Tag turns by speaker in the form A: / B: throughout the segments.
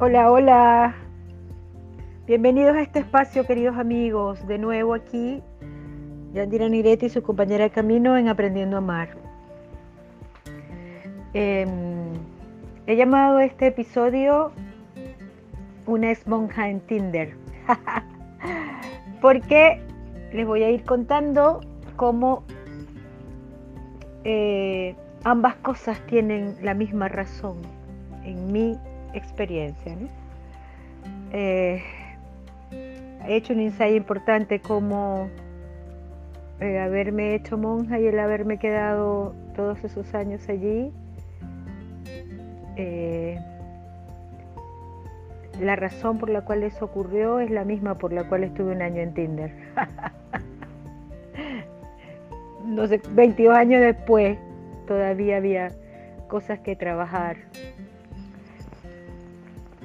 A: Hola, hola. Bienvenidos a este espacio, queridos amigos. De nuevo aquí, Yandira Niretti y su compañera de camino en Aprendiendo a Amar. Em, he llamado este episodio Una esponja en Tinder. Porque les voy a ir contando cómo eh, ambas cosas tienen la misma razón en mi experiencia. Eh, he hecho un ensayo importante como el eh, haberme hecho monja y el haberme quedado todos esos años allí. Eh, la razón por la cual eso ocurrió es la misma por la cual estuve un año en Tinder. no sé, 22 años después todavía había cosas que trabajar.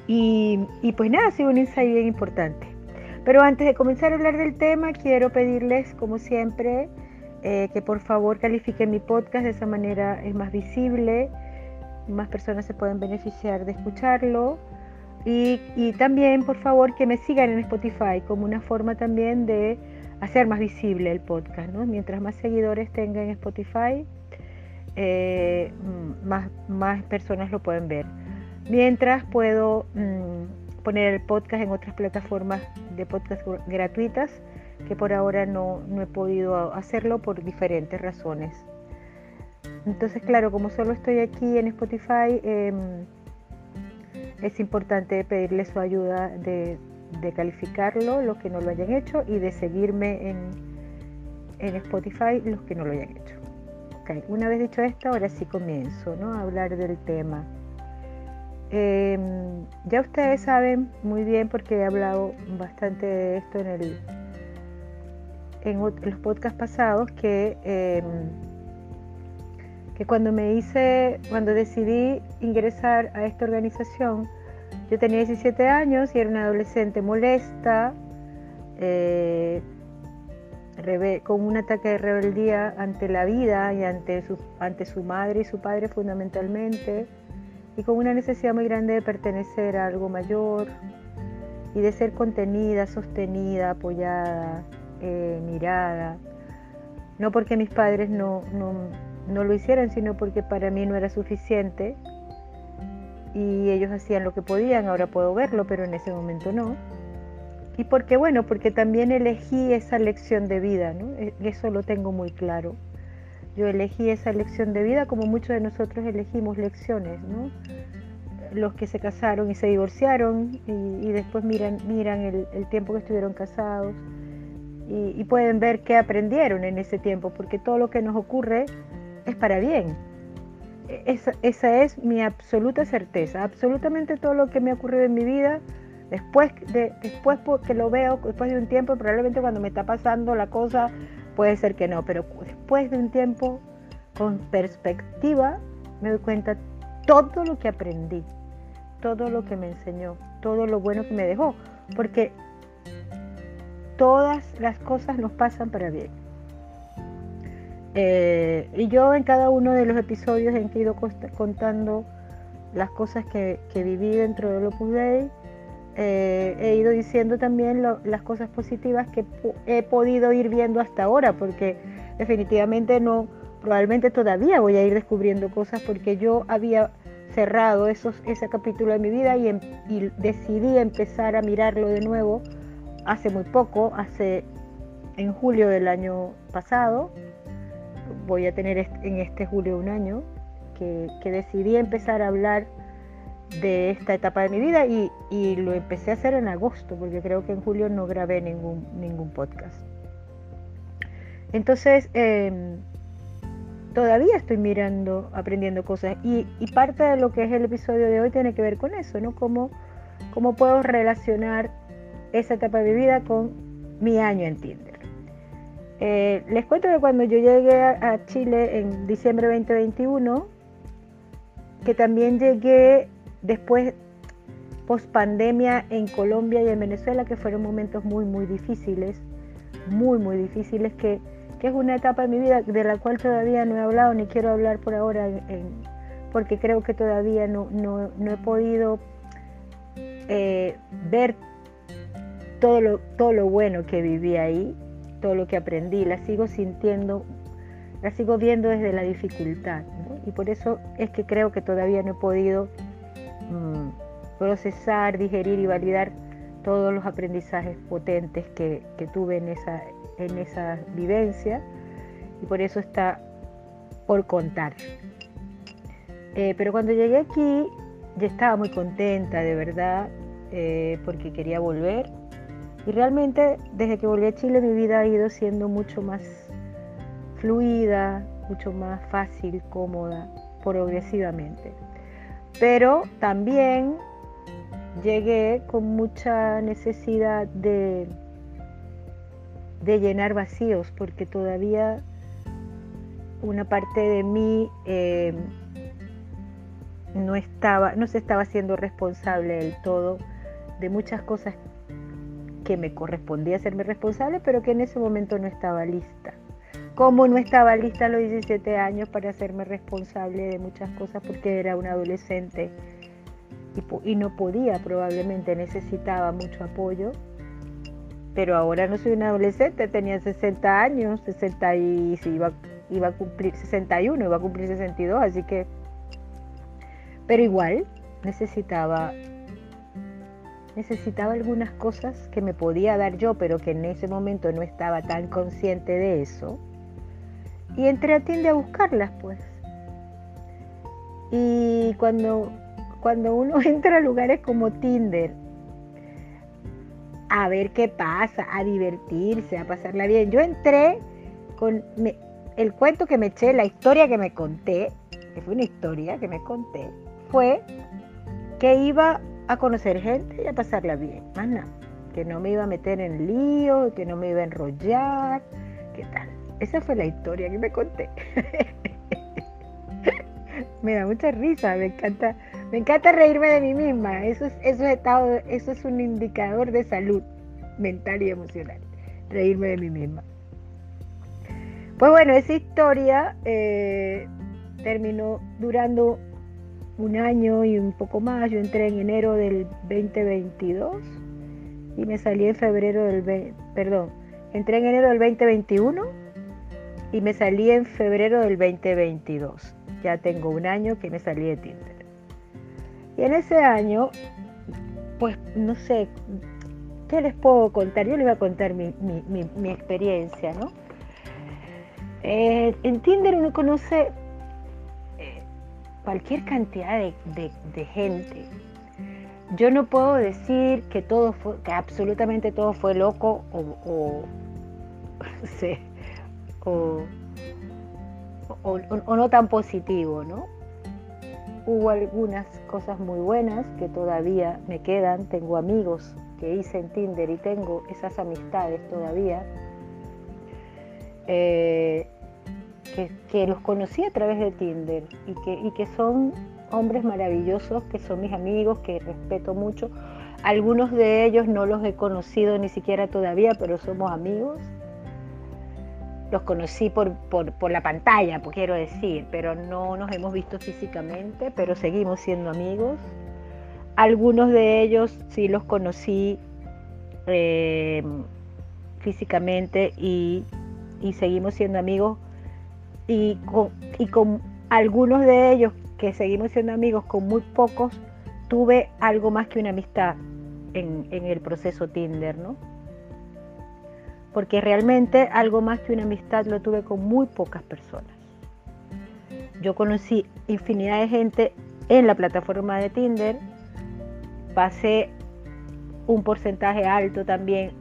A: Y, pues nada, ha sido un ensayo bien importante. Pero antes de comenzar a hablar del tema, quiero pedirles, como siempre, eh, que por favor califiquen mi podcast, de esa manera es más visible, más personas se pueden beneficiar de escucharlo. Y, también, por favor, que me sigan en Spotify como una forma también de hacer más visible el podcast. Mientras más seguidores tenga en Spotify, eh, más personas lo pueden ver. Mientras puedo mm, poner el podcast en otras plataformas de podcast gratuitas, que por ahora no, he podido hacerlo por diferentes razones. Entonces, claro, como solo estoy aquí en Spotify, em, es importante pedirle su ayuda de, calificarlo, los que no lo hayan hecho, y de seguirme en, en Spotify, los que no lo hayan hecho. Una vez dicho esto, ahora sí comienzo ¿no? a hablar del tema. Em, ya ustedes saben muy bien porque he hablado bastante de esto en, el, en los podcasts pasados que, em, que cuando me hice, cuando decidí ingresar a esta organización, yo tenía 17 años y era una adolescente molesta, eh, con un ataque de rebeldía ante la vida y ante su, ante su madre y su padre fundamentalmente y con una necesidad muy grande de pertenecer a algo mayor y de ser contenida, sostenida, apoyada, eh, mirada. No porque mis padres no, no, lo hicieran, sino porque para mí no era suficiente y ellos hacían lo que podían, ahora puedo verlo, pero en ese momento no. Y porque, bueno, porque también elegí esa lección de vida, ¿no? E, eso lo tengo muy claro. Yo elegí esa lección de vida como muchos de nosotros elegimos lecciones. Los que se casaron y se divorciaron y, después miran, el, tiempo que estuvieron casados y, pueden ver qué aprendieron en ese tiempo, porque todo lo que nos ocurre es para bien. E, esa, esa es mi absoluta certeza. Absolutamente todo lo que me ha ocurrido en mi vida después de después que lo veo después de un tiempo probablemente cuando me está pasando la cosa puede ser que no, pero después de un tiempo, con perspectiva, me doy cuenta todo lo que aprendí, todo lo que me enseñó, todo lo bueno que me dejó, porque todas las cosas nos pasan para bien. Eh, y yo en cada uno de los episodios en que he ido contando las cosas que, que viví dentro del Opus Dei, eh, he ido diciendo también las cosas positivas que he podido ir viendo hasta ahora, porque definitivamente no, probablemente todavía voy a ir descubriendo cosas porque yo había cerrado ese capítulo de mi vida y, em, y decidí empezar a mirarlo de nuevo hace muy poco, hace en julio del año pasado, voy a tener en este julio un año, que decidí empezar a hablar de esta etapa de mi vida y, lo empecé a hacer en agosto, porque creo que en julio no grabé ningún, ningún podcast. Entonces, em, todavía estoy mirando, aprendiendo cosas y, parte de lo que es el episodio de hoy tiene que ver con eso, ¿no? Cómo, cómo puedo relacionar esa etapa de mi vida con mi año en Tinder. Eh, les cuento que cuando yo llegué a Chile en diciembre 2021, que también llegué Después, post pandemia en Colombia y en Venezuela, que fueron momentos muy, muy difíciles, muy, muy difíciles, que, es una etapa de mi vida de la cual todavía no he hablado ni quiero hablar por ahora, porque creo que todavía no, he podido eh, ver todo lo, todo lo bueno que viví ahí, todo lo que aprendí, la sigo sintiendo, la sigo viendo desde la dificultad. Y por eso es que creo que todavía no he podido mm, procesar, digerir y validar todos los aprendizajes potentes que, tuve en esa, en vivencia. Y por eso está por contar. Eh, pero cuando llegué aquí, ya estaba muy contenta, de verdad, eh, porque quería volver. Y realmente, desde que volví a Chile, mi vida ha ido siendo mucho más fluida, mucho más fácil, cómoda, progresivamente. Pero también llegué con mucha necesidad de, de llenar vacíos, porque todavía una parte de mí eh, no, estaba, no se estaba haciendo responsable del todo de muchas cosas que me correspondía hacerme responsable, pero que en ese momento no estaba lista. Como no estaba lista a los 17 años para hacerme responsable de muchas cosas porque era una adolescente y, no podía, probablemente necesitaba mucho apoyo, pero ahora no soy una adolescente, tenía 60 años, 60 y iba, iba a cumplir 61, iba a cumplir 62, así que pero igual necesitaba necesitaba algunas cosas que me podía dar yo, pero que en ese momento no estaba tan consciente de eso. Y entré a Tinder a buscarlas, pues. Y cuando, cuando uno entra a lugares como Tinder, a ver qué pasa, a divertirse, a pasarla bien. Yo entré con el cuento que me eché, la historia que me conté, que fue una historia que me conté, fue que iba a conocer gente y a pasarla bien, más nada. Que no me iba a meter en lío, que no me iba a enrollar, ¿qué tal? Esa fue la historia que me conté. me da mucha risa, me encanta, me encanta reírme de mí misma. Eso es, eso es, estado, eso es un indicador de salud mental y emocional. Reírme de mí misma. Pues bueno, esa historia eh, terminó durando un año y un poco más. Yo entré en enero del 2022 y me salí en febrero del perdón, entré en enero del 2021 y me salí en febrero del 2022. Ya tengo un año que me salí de Tinder. Y en ese año, pues no sé, ¿qué les puedo contar? Yo les voy a contar mi, experiencia, ¿no? Eh, en Tinder uno conoce cualquier cantidad de, gente. Yo no puedo decir que todo fue, que absolutamente todo fue loco o, o, no tan positivo, ¿no? Hubo algunas cosas muy buenas que todavía me quedan. Tengo amigos que hice en Tinder y tengo esas amistades todavía. Eh, que, los conocí a través de Tinder y que, y que son hombres maravillosos, que son mis amigos, que respeto mucho. Algunos de ellos no los he conocido ni siquiera todavía, pero somos amigos. Los conocí por, por, la pantalla, pues quiero decir, pero no nos hemos visto físicamente, pero seguimos siendo amigos. Algunos de ellos sí los conocí eh, físicamente y, y seguimos siendo amigos y con, y con algunos de ellos que seguimos siendo amigos, con muy pocos, tuve algo más que una amistad en, el proceso Tinder, ¿no? Porque realmente algo más que una amistad lo tuve con muy pocas personas. Yo conocí infinidad de gente en la plataforma de Tinder, pasé un porcentaje alto también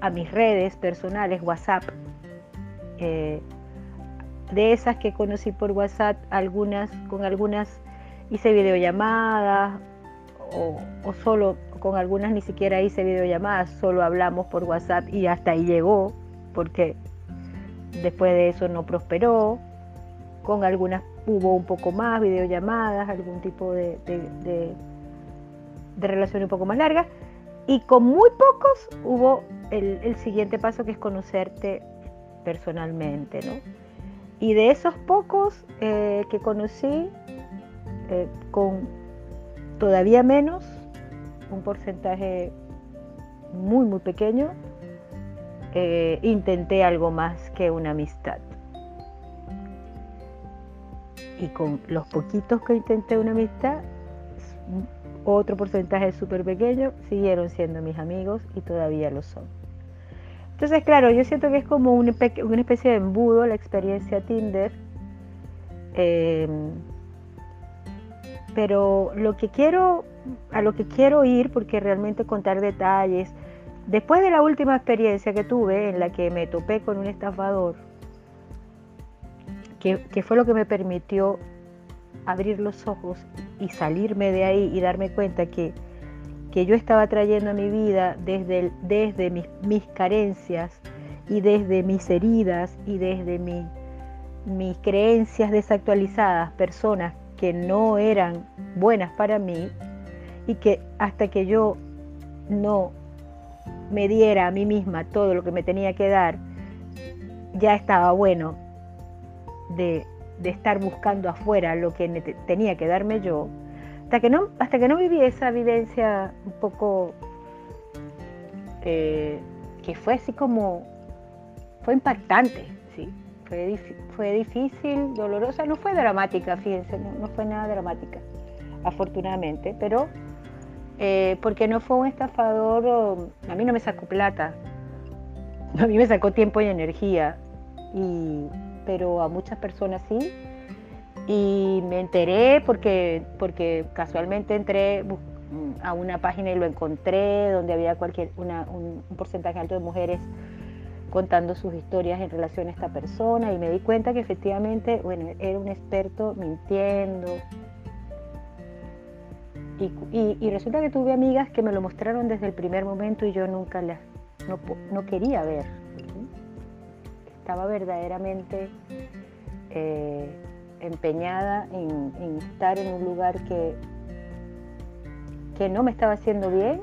A: a mis redes personales, WhatsApp, eh, de esas que conocí por WhatsApp, algunas, con algunas hice videollamadas o, o, solo con algunas ni siquiera hice videollamadas, solo hablamos por WhatsApp y hasta ahí llegó, porque después de eso no prosperó. Con algunas hubo un poco más videollamadas, algún tipo de, de, relación un poco más larga. Y con muy pocos hubo el, el siguiente paso que es conocerte personalmente, ¿no? Y de esos pocos eh, que conocí, eh, con todavía menos, un porcentaje muy, muy pequeño, eh, intenté algo más que una amistad. Y con los poquitos que intenté una amistad, otro porcentaje súper pequeño, siguieron siendo mis amigos y todavía lo son. Entonces, claro, yo siento que es como una, especie de embudo la experiencia Tinder. Em, pero lo que quiero, a lo que quiero ir, porque realmente contar detalles, después de la última experiencia que tuve en la que me topé con un estafador, que, que fue lo que me permitió abrir los ojos y salirme de ahí y darme cuenta que, que yo estaba trayendo a mi vida desde, desde mis, mis, carencias y desde mis heridas y desde mis creencias desactualizadas, personas que no eran buenas para mí y que hasta que yo no me diera a mí misma todo lo que me tenía que dar, ya estaba bueno de de estar buscando afuera lo que tenía que darme yo, hasta que no, hasta que no viví esa vivencia un poco eh, que fue así como, fue impactante, sí, fue, fue difícil, dolorosa, no fue dramática, fíjense, no, fue nada dramática, afortunadamente, pero eh, porque no fue un estafador, a mí no me sacó plata, a mí me sacó tiempo y energía, pero a muchas personas sí. Y me enteré porque, porque casualmente entré a una página y lo encontré, donde había cualquier, un, porcentaje alto de mujeres contando sus historias en relación a esta persona y me di cuenta que efectivamente, bueno, era un experto mintiendo. Y, resulta que tuve amigas que me lo mostraron desde el primer momento y yo nunca las, no, no quería ver estaba verdaderamente eh, empeñada en, estar en un lugar que, que no me estaba haciendo bien,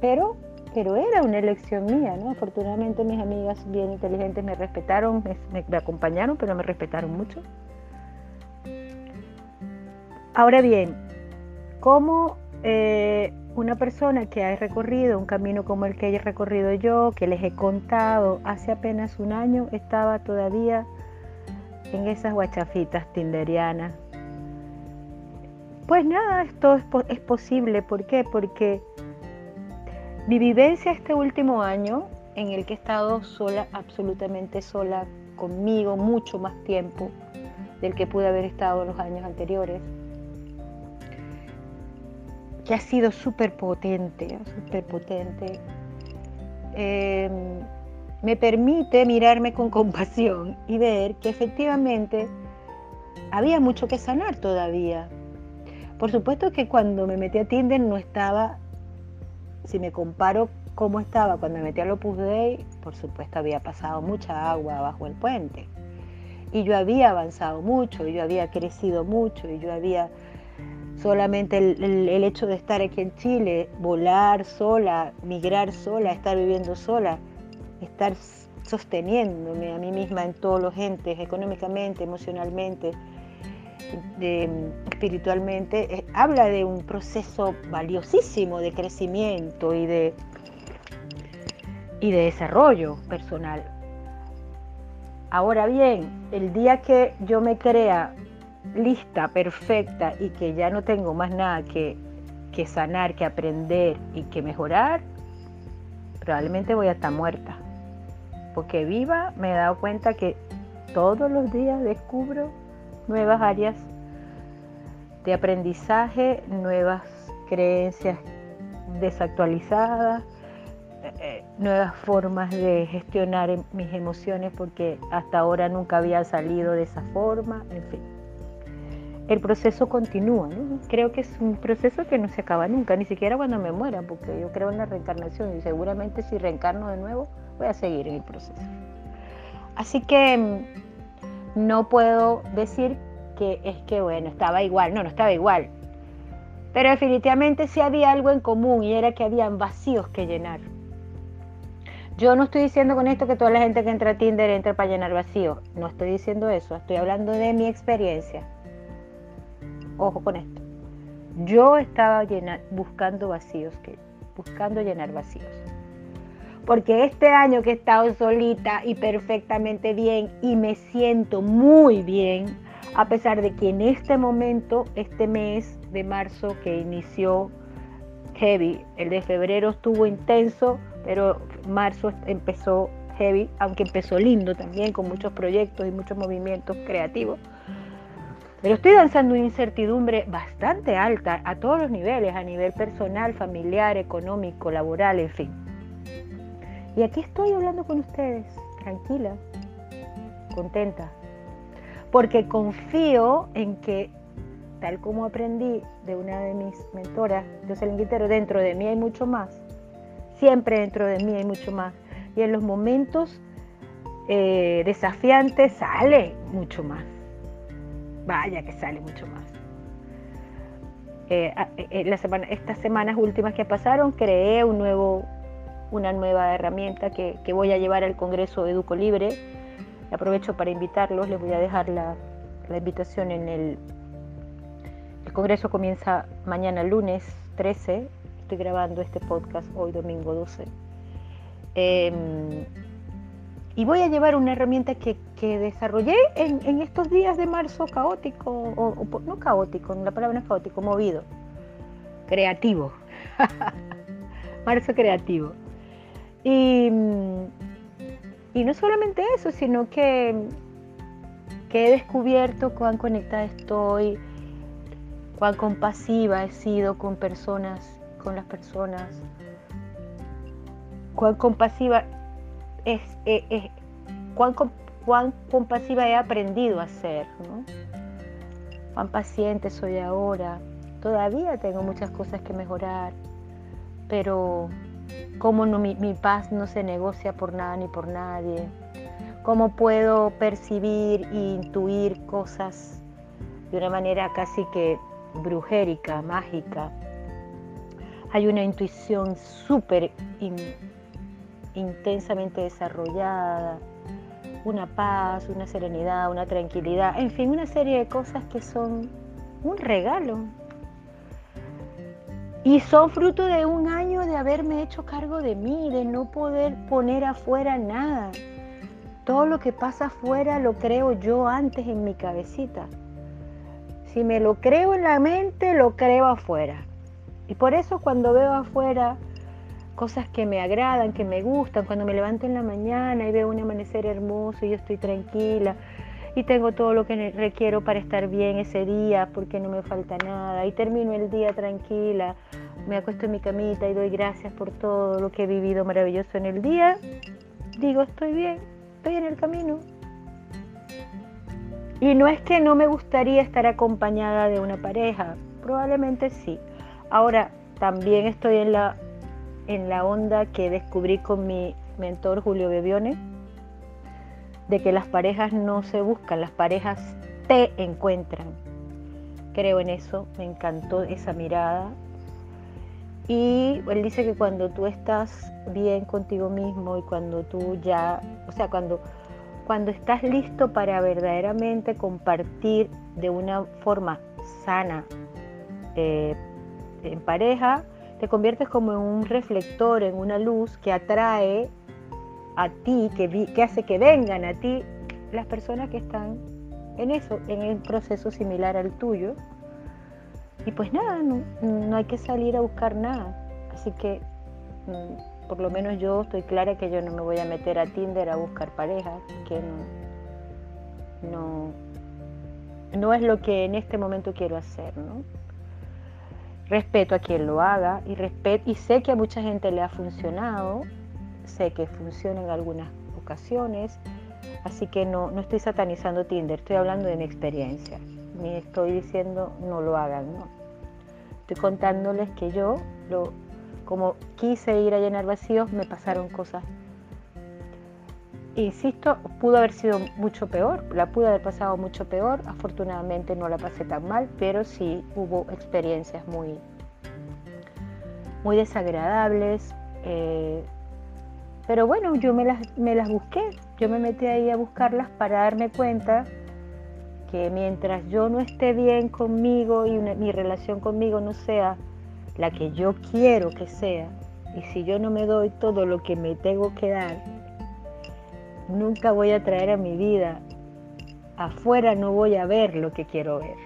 A: pero, pero era una elección mía, ¿no? Afortunadamente mis amigas bien inteligentes me respetaron, me, acompañaron, pero me respetaron mucho. Ahora bien, ¿cómo eh, una persona que ha recorrido un camino como el que he recorrido yo, que les he contado hace apenas un año, estaba todavía en esas guachafitas tinderianas. Pues nada, esto es, posible. ¿Por qué? Porque mi vivencia este último año, en el que he estado sola, absolutamente sola, conmigo mucho más tiempo del que pude haber estado en los años anteriores, que ha sido súper potente, súper potente, em, me permite mirarme con compasión y ver que efectivamente había mucho que sanar todavía. Por supuesto que cuando me metí a Tinder no estaba, si me comparo cómo estaba cuando me metí a Opus Dei, por supuesto había pasado mucha agua bajo el puente. Y yo había avanzado mucho, y yo había crecido mucho, y yo había solamente el, hecho de estar aquí en Chile, volar sola, migrar sola, estar viviendo sola, estar sosteniéndome a mí misma en todos los entes, económicamente, emocionalmente, espiritualmente, eh, habla de un proceso valiosísimo de crecimiento y de, y de desarrollo personal. Ahora bien, el día que yo me crea lista, perfecta y que ya no tengo más nada que, que sanar, que aprender y que mejorar, probablemente voy a estar muerta. Porque viva me he dado cuenta que todos los días descubro nuevas áreas de aprendizaje, nuevas creencias desactualizadas, eh, eh, nuevas formas de gestionar mis emociones porque hasta ahora nunca había salido de esa forma, en fin el proceso continúa. Creo que es un proceso que no se acaba nunca, ni siquiera cuando me muera, porque yo creo en la reencarnación y seguramente si reencarno de nuevo voy a seguir en el proceso. Así que mm, no puedo decir que es que, bueno, estaba igual, no, no estaba igual. Pero definitivamente sí había algo en común y era que habían vacíos que llenar. Yo no estoy diciendo con esto que toda la gente que entra a Tinder entra para llenar vacíos. No estoy diciendo eso. Estoy hablando de mi experiencia Ojo con esto. Yo estaba buscando vacíos, buscando llenar vacíos. Porque este año que he estado solita y perfectamente bien y me siento muy bien, a pesar de que en este momento, este mes de marzo que inició heavy, el de febrero estuvo intenso, pero marzo empezó heavy, aunque empezó lindo también, con muchos proyectos y muchos movimientos creativos. Pero estoy danzando una incertidumbre bastante alta a todos los niveles, a nivel personal, familiar, económico, laboral, en fin. Y aquí estoy hablando con ustedes, tranquila, contenta, porque confío en que, tal como aprendí de una de mis mentoras, Jocelyn Guitero, dentro de mí hay mucho más, siempre dentro de mí hay mucho más, y en los momentos eh, desafiantes sale mucho más, vaya que sale mucho más. Eh, eh, la semana, estas semanas últimas que pasaron creé una nueva herramienta que, voy a llevar al Congreso Educo Libre. Aprovecho para invitarlos, les voy a dejar la, invitación en el... El Congreso comienza mañana lunes 13, estoy grabando este podcast hoy domingo 12. Em, y voy a llevar una herramienta que, desarrollé en, estos días de marzo caótico, o, no caótico, la palabra no es caótico, movido, creativo. marzo creativo. Y, no solamente eso, sino que, que he descubierto cuán conectada estoy, cuán compasiva he sido con personas, con las personas, cuán compasiva es, cuán, compasiva he aprendido a ser, cuán paciente soy ahora. Todavía tengo muchas cosas que mejorar, pero cómo no, mi, paz no se negocia por nada ni por nadie, cómo puedo percibir e intuir cosas de una manera casi que brujérica, mágica. Hay una intuición súper intensamente desarrollada, una paz, una serenidad, una tranquilidad, en fin, una serie de cosas que son un regalo, y son fruto de un año de haberme hecho cargo de mí, de no poder poner afuera nada. Todo lo que pasa afuera lo creo yo antes en mi cabecita. Si me lo creo en la mente, lo creo afuera. Y por eso cuando veo afuera cosas que me agradan, que me gustan, cuando me levanto en la mañana y veo un amanecer hermoso y yo estoy tranquila, y tengo todo lo que requiero para estar bien ese día porque no me falta nada. Y termino el día tranquila, me acuesto en mi camita y doy gracias por todo lo que he vivido maravilloso en el día, digo estoy bien, estoy en el camino. Y no es que no me gustaría estar acompañada de una pareja, probablemente sí. Ahora, también estoy en la, en la onda que descubrí con mi mentor Julio Bebione de que las parejas no se buscan, las parejas te encuentran. Creo en eso, me encantó esa mirada. Y él dice que cuando tú estás bien contigo mismo y cuando tú ya, o sea, cuando, cuando estás listo para verdaderamente compartir de una forma sana eh, en pareja, te conviertes como en un reflector, en una luz que atrae a ti, que, hace que vengan a ti las personas que están en eso, en el proceso similar al tuyo. Y pues nada, no, hay que salir a buscar nada. Así que mm, por lo menos yo estoy clara que yo no me voy a meter a Tinder a buscar pareja, que no, no es lo que en este momento quiero hacer, ¿no? Respeto a quien lo haga y, respeto, y sé que a mucha gente le ha funcionado sé que funciona en algunas ocasiones, así que no, no estoy satanizando Tinder, estoy hablando de mi experiencia, ni estoy diciendo no lo hagan, no. Estoy contándoles que yo, lo, como quise ir a llenar vacíos, me pasaron cosas. Insisto, pudo haber sido mucho peor, la pude haber pasado mucho peor, afortunadamente no la pasé tan mal, pero sí hubo experiencias muy, muy desagradables, eh, pero bueno, yo me las, me las busqué, yo me metí ahí a buscarlas para darme cuenta que mientras yo no esté bien conmigo y mi relación conmigo no sea la que yo quiero que sea, y si yo no me doy todo lo que me tengo que dar, nunca voy a traer a mi vida. Afuera no voy a ver lo que quiero ver.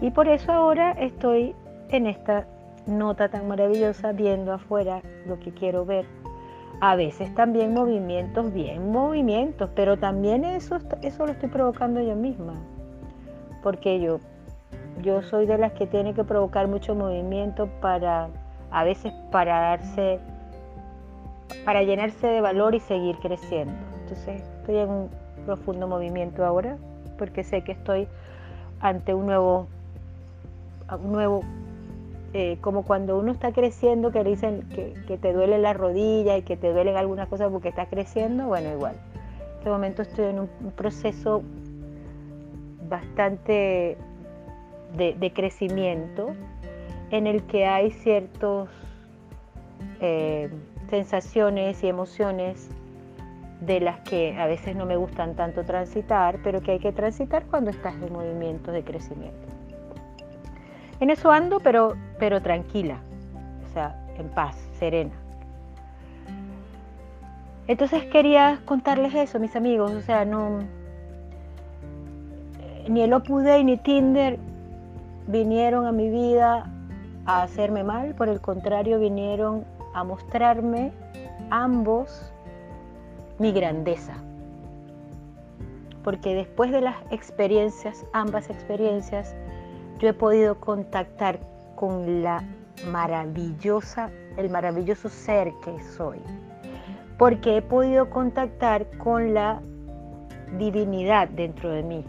A: Y por eso ahora estoy en esta nota tan maravillosa viendo afuera lo que quiero ver. A veces también movimientos, bien movimientos, pero también eso, eso lo estoy provocando yo misma. Porque yo, yo soy de las que tiene que provocar mucho movimiento para a veces para darse, para llenarse de valor y seguir creciendo. Entonces estoy en un profundo movimiento ahora porque sé que estoy ante un nuevo, un nuevo eh, como cuando uno está creciendo, que dicen que, te duele la rodilla y que te duelen algunas cosas porque estás creciendo, bueno, igual. En este momento estoy en un, proceso bastante de, crecimiento en el que hay ciertas eh, sensaciones y emociones de las que a veces no me gustan tanto transitar, pero que hay que transitar cuando estás en movimientos de crecimiento. En eso ando, pero, pero tranquila, o sea, en paz, serena. Entonces quería contarles eso, mis amigos, o sea, no ni el Opus Dei ni Tinder vinieron a mi vida a hacerme mal, por el contrario vinieron a mostrarme ambos mi grandeza. Porque después de las experiencias, ambas experiencias, yo he podido contactar con la maravillosa, el maravilloso ser que soy. Porque he podido contactar con la divinidad dentro de mí.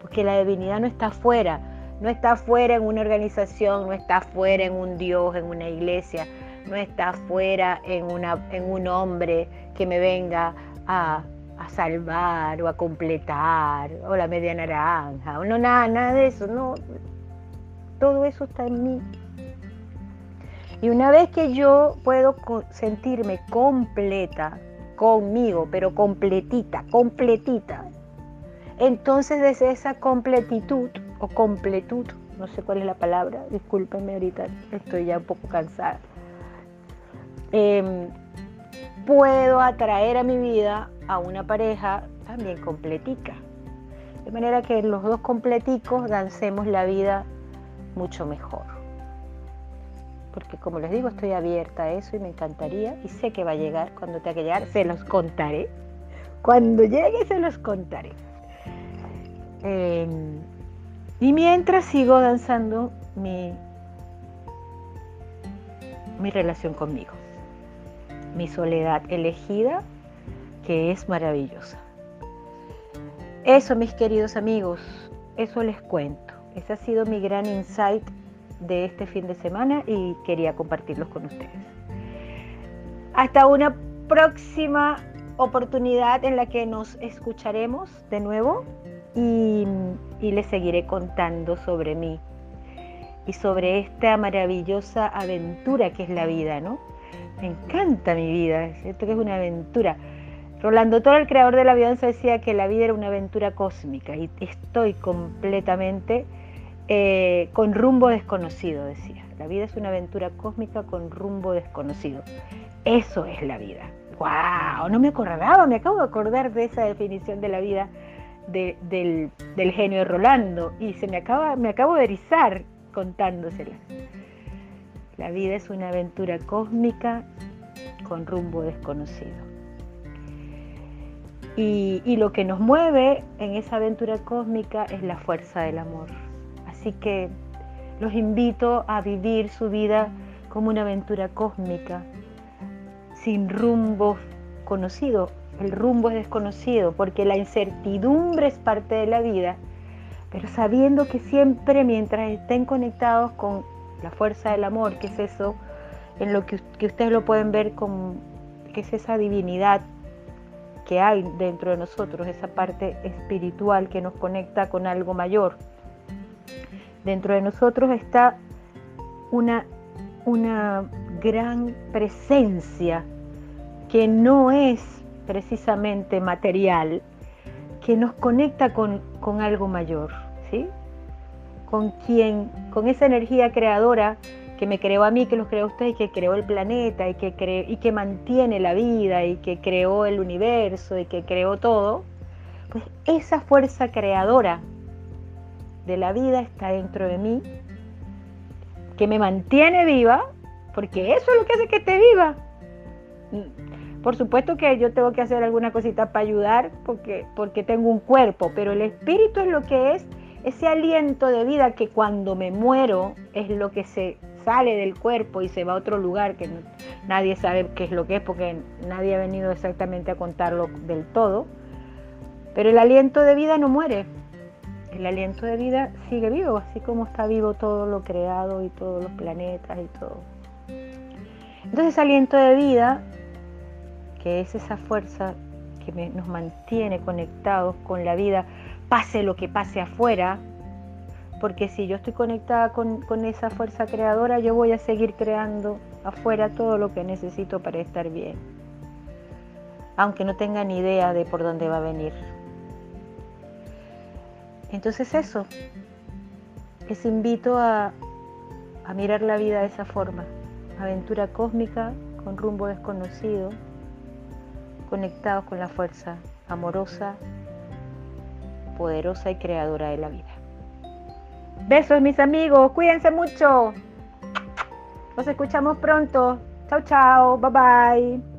A: Porque la divinidad no está afuera, no está fuera en una organización, no está fuera en un Dios, en una iglesia, no está fuera en, una, en un hombre que me venga a, salvar o a completar, o la media naranja, o no, nada, nada de eso, no. Todo eso está en mí. Y una vez que yo puedo sentirme completa conmigo, pero completita, completita, entonces desde esa completitud o completud, no sé cuál es la palabra, discúlpenme ahorita, estoy ya un poco cansada. Em, puedo atraer a mi vida a una pareja también completica. De manera que los dos completicos dancemos la vida mucho mejor. Porque como les digo, estoy abierta a eso y me encantaría y sé que va a llegar cuando tenga que llegar, se los contaré. Cuando llegue se los contaré. Em, y mientras sigo danzando mi, mi relación conmigo, mi soledad elegida, que es maravillosa. Eso, mis queridos amigos, eso les cuento. Ese ha sido mi gran insight de este fin de semana y quería compartirlos con ustedes. Hasta una próxima oportunidad en la que nos escucharemos de nuevo y, les seguiré contando sobre mí y sobre esta maravillosa aventura que es la vida, ¿no? Me encanta mi vida, esto que es una aventura. Rolando Toro, el creador de la avianza, decía que la vida era una aventura cósmica y estoy completamente eh, con rumbo desconocido, decía. La vida es una aventura cósmica con rumbo desconocido. Eso es la vida. ¡Wow! No me acordaba, me acabo de acordar de esa definición de la vida del, genio de Rolando y se me acaba, me acabo de erizar contándosela. La vida es una aventura cósmica con rumbo desconocido. Y, lo que nos mueve en esa aventura cósmica es la fuerza del amor. Así que los invito a vivir su vida como una aventura cósmica, sin rumbo conocido, el rumbo es desconocido, porque la incertidumbre es parte de la vida, pero sabiendo que siempre mientras estén conectados con la fuerza del amor, que es eso, en lo que, ustedes lo pueden ver como que es esa divinidad que hay dentro de nosotros, esa parte espiritual que nos conecta con algo mayor. Dentro de nosotros está una, una gran presencia que no es precisamente material, que nos conecta con, con algo mayor, ¿sí? Con quien, con esa energía creadora que me creó a mí, que los creó a ustedes, que creó el planeta y que, y que mantiene la vida y que creó el universo y que creó todo, pues esa fuerza creadora de la vida está dentro de mí, que me mantiene viva, porque eso es lo que hace que esté viva. Por supuesto que yo tengo que hacer alguna cosita para ayudar porque, porque tengo un cuerpo, pero el espíritu es lo que es ese aliento de vida que cuando me muero es lo que se sale del cuerpo y se va a otro lugar que nadie sabe qué es lo que es porque nadie ha venido exactamente a contarlo del todo. Pero el aliento de vida no muere. El aliento de vida sigue vivo, así como está vivo todo lo creado y todos los planetas y todo. Entonces, aliento de vida, que es esa fuerza que nos mantiene conectados con la vida, pase lo que pase afuera, porque si yo estoy conectada con, esa fuerza creadora, yo voy a seguir creando afuera todo lo que necesito para estar bien, aunque no tenga ni idea de por dónde va a venir. Entonces eso, les invito a, a mirar la vida de esa forma, aventura cósmica con rumbo desconocido, conectados con la fuerza amorosa, poderosa y creadora de la vida. Besos mis amigos, cuídense mucho. Nos escuchamos pronto. Chao, chao, bye bye.